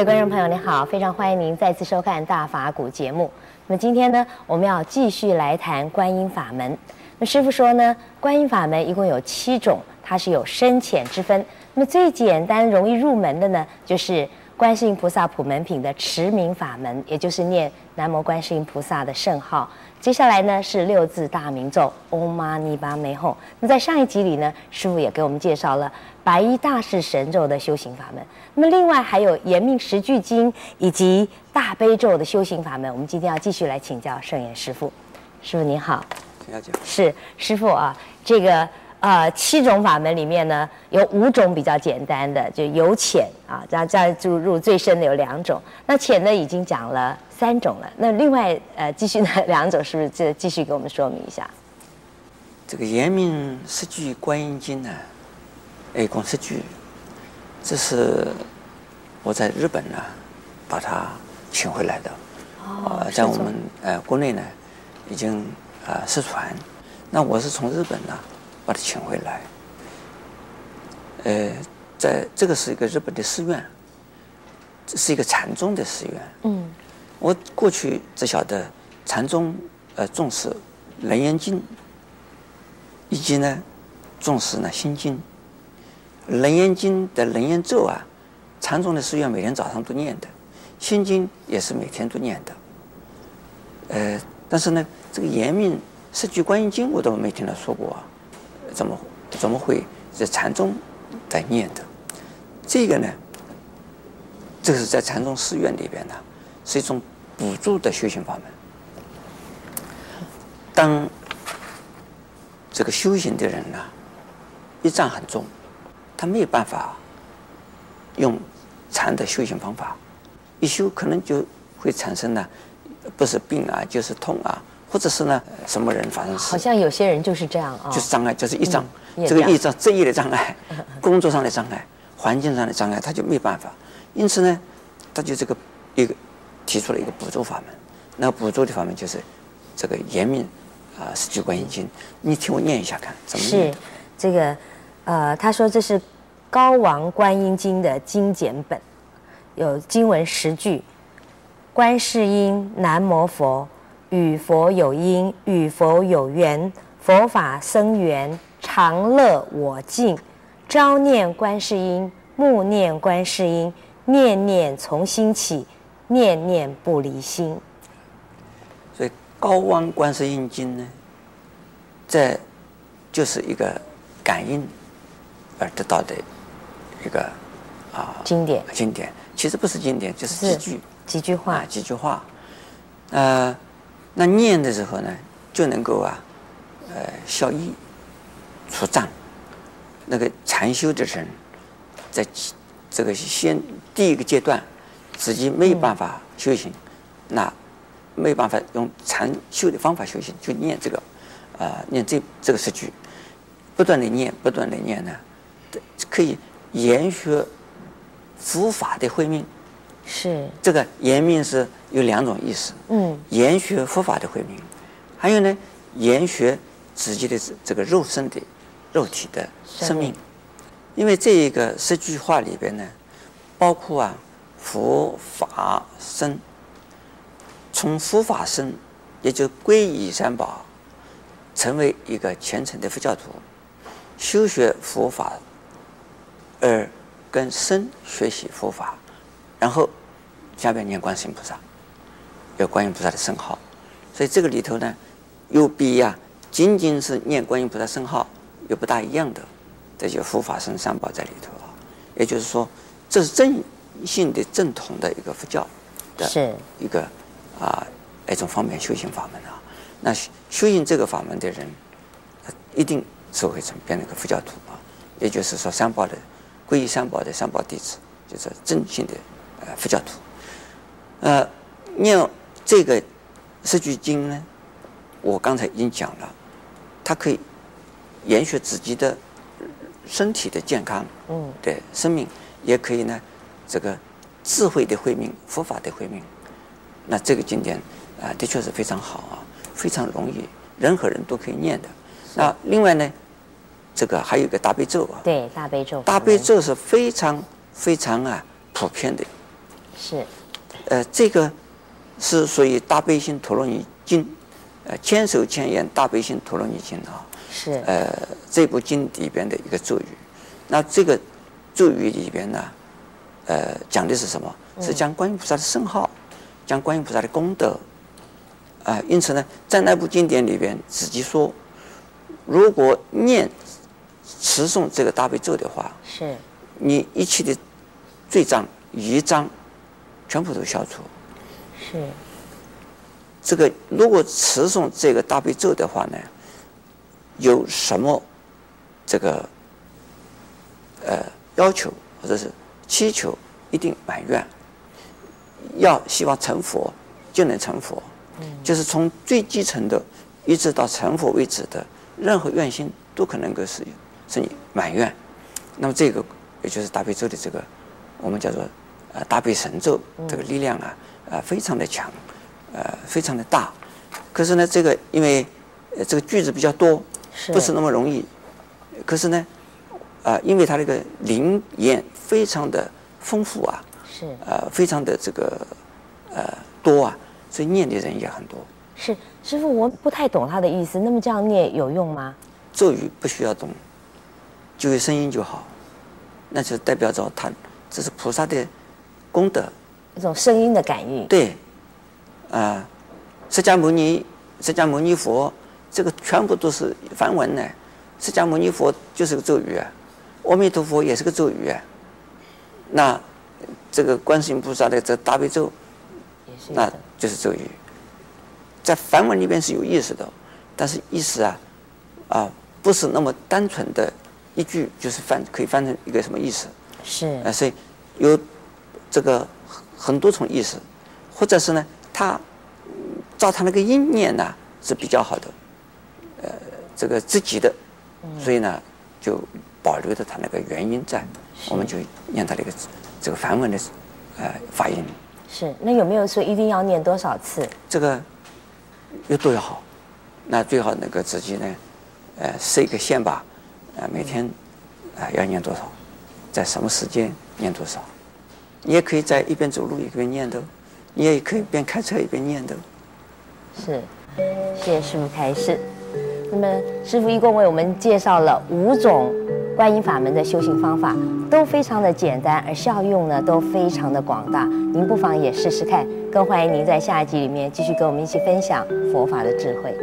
各位观众朋友，你好，非常欢迎您再次收看《大法古》节目。那么今天呢，我们要继续来谈观音法门。那师傅说呢，观音法门一共有七种，它是有深浅之分。那么最简单、容易入门的呢，就是观世音菩萨普门品的持名法门，也就是念南无观世音菩萨的圣号。接下来呢是六字大明咒唵嘛呢叭咪吽。那在上一集里呢，师傅也给我们介绍了白衣大士神咒的修行法门。那么另外还有延命十句经以及大悲咒的修行法门。我们今天要继续来请教圣严师傅。师傅您好，请讲。是师傅啊，这个呃七种法门里面呢，有五种比较简单的，就由浅啊，再再入入最深的有两种。那浅呢已经讲了。三种了，那另外呃，继续呢两种是不是？这继续给我们说明一下。这个严明十句观音经呢，哎共十句，这是我在日本呢把它请回来的。哦。在我们呃国内呢，已经啊、呃、失传。那我是从日本呢把他请回来。呃，在这个是一个日本的寺院，这是一个禅宗的寺院。嗯。我过去只晓得禅宗呃重视楞严经，以及呢重视呢心经。楞严经的楞严咒啊，禅宗的寺院每天早上都念的，心经也是每天都念的。呃，但是呢，这个延命十句观音经我都没听他说过，怎么怎么会在禅宗在念的？这个呢，这个是在禅宗寺院里边呢。是一种补助的修行法门。当这个修行的人呢，一障很重，他没有办法用禅的修行方法，一修可能就会产生呢，不是病啊，就是痛啊，或者是呢什么人发生事。好像有些人就是这样啊、哦，就是障碍，就是一障，嗯、这个一障职业的障碍，工作上的障碍，环境上的障碍，他就没办法。因此呢，他就这个一个。提出了一个补助法门，那补助的法门就是这个严命啊十句观音经，你听我念一下看怎么念。是这个呃，他说这是高王观音经的精简本，有经文十句：观世音南无佛，与佛有因，与佛有缘，佛法生缘，常乐我净，朝念观世音，暮念观世音，念念从心起。念念不离心，所以高王观世音经呢，这就是一个感应而得到的一个啊经典。经典其实不是经典，就是几句几句话，啊，几句话。呃，那念的时候呢，就能够啊，呃，消业除障。那个禅修的人，在这个先第一个阶段。自己没有办法修行，那没有办法用禅修的方法修行，就念这个，啊、呃，念这这个十句，不断的念，不断的念呢，可以延续佛法的慧命。是。这个延命是有两种意思，嗯，延学佛法的慧命，还有呢，延学自己的这个肉身的肉体的生命，因为这一个十句话里边呢，包括啊。佛法僧，从佛法僧，也就皈依三宝，成为一个虔诚的佛教徒，修学佛法，而跟僧学习佛法，然后下边念观世音菩萨，有观音菩萨的圣号，所以这个里头呢，又比呀、啊、仅仅是念观音菩萨圣号又不大一样的，这就护法僧三宝在里头啊，也就是说，这是正。性的正统的一个佛教的一个啊一种方便修行法门啊，那修行这个法门的人，一定是会成变成一个佛教徒啊。也就是说，三宝的皈依三宝的三宝弟子，就是正信的呃佛教徒。呃，念这个十句经呢，我刚才已经讲了，它可以延续自己的身体的健康，嗯，对生命也可以呢。这个智慧的慧命，佛法的慧命，那这个经典啊，的确是非常好啊，非常容易，任何人都可以念的。那另外呢，这个还有一个大悲咒啊，对，大悲咒，大悲咒是非常非常啊普遍的是，呃，这个是属于大悲心陀罗尼经，呃，千手千眼大悲心陀罗尼经啊。是。呃，这部经里边的一个咒语，那这个咒语里边呢，呃，讲的是什么？是讲观音菩萨的圣号，讲观音菩萨的功德。啊、呃，因此呢，在那部经典里边，自己说，如果念持诵这个大悲咒的话，是，你一切的罪障、余障，全部都消除。是。这个如果持诵这个大悲咒的话呢，有什么这个呃要求或者是祈求，一定满愿。要希望成佛，就能成佛。就是从最基层的，一直到成佛为止的任何愿心，都可能够是是你满愿。那么这个也就是大悲咒的这个，我们叫做呃大悲神咒，这个力量啊，呃非常的强，呃非常的大。可是呢，这个因为这个句子比较多，不是那么容易。可是呢，啊、呃，因为它这个灵验非常的丰富啊，是呃非常的这个呃多啊。所以念的人也很多。是师傅，我不太懂他的意思。那么这样念有用吗？咒语不需要懂，就有声音就好，那就代表着他这是菩萨的功德，一种声音的感应。对，啊、呃，释迦牟尼、释迦牟尼佛，这个全部都是梵文呢。释迦牟尼佛就是个咒语啊，阿弥陀佛也是个咒语啊。那这个观世音菩萨的这大悲咒，那。就是咒语，在梵文里边是有意思的，但是意思啊，啊不是那么单纯的一句，就是翻可以翻成一个什么意思？是啊，所以有这个很多种意思，或者是呢，他照他那个音念呢是比较好的，呃，这个自己的，所以呢就保留着他那个原因在，我们就念他那个这个梵文的呃发音。是，那有没有说一定要念多少次？这个越多越好，那最好那个自己呢，呃，设一个线吧，呃，每天啊、呃、要念多少，在什么时间念多少，你也可以在一边走路一边念的，你也可以边开车一边念的。是，谢谢师傅开示。那么师傅一共为我们介绍了五种。观音法门的修行方法都非常的简单，而效用呢都非常的广大。您不妨也试试看。更欢迎您在下一集里面继续跟我们一起分享佛法的智慧。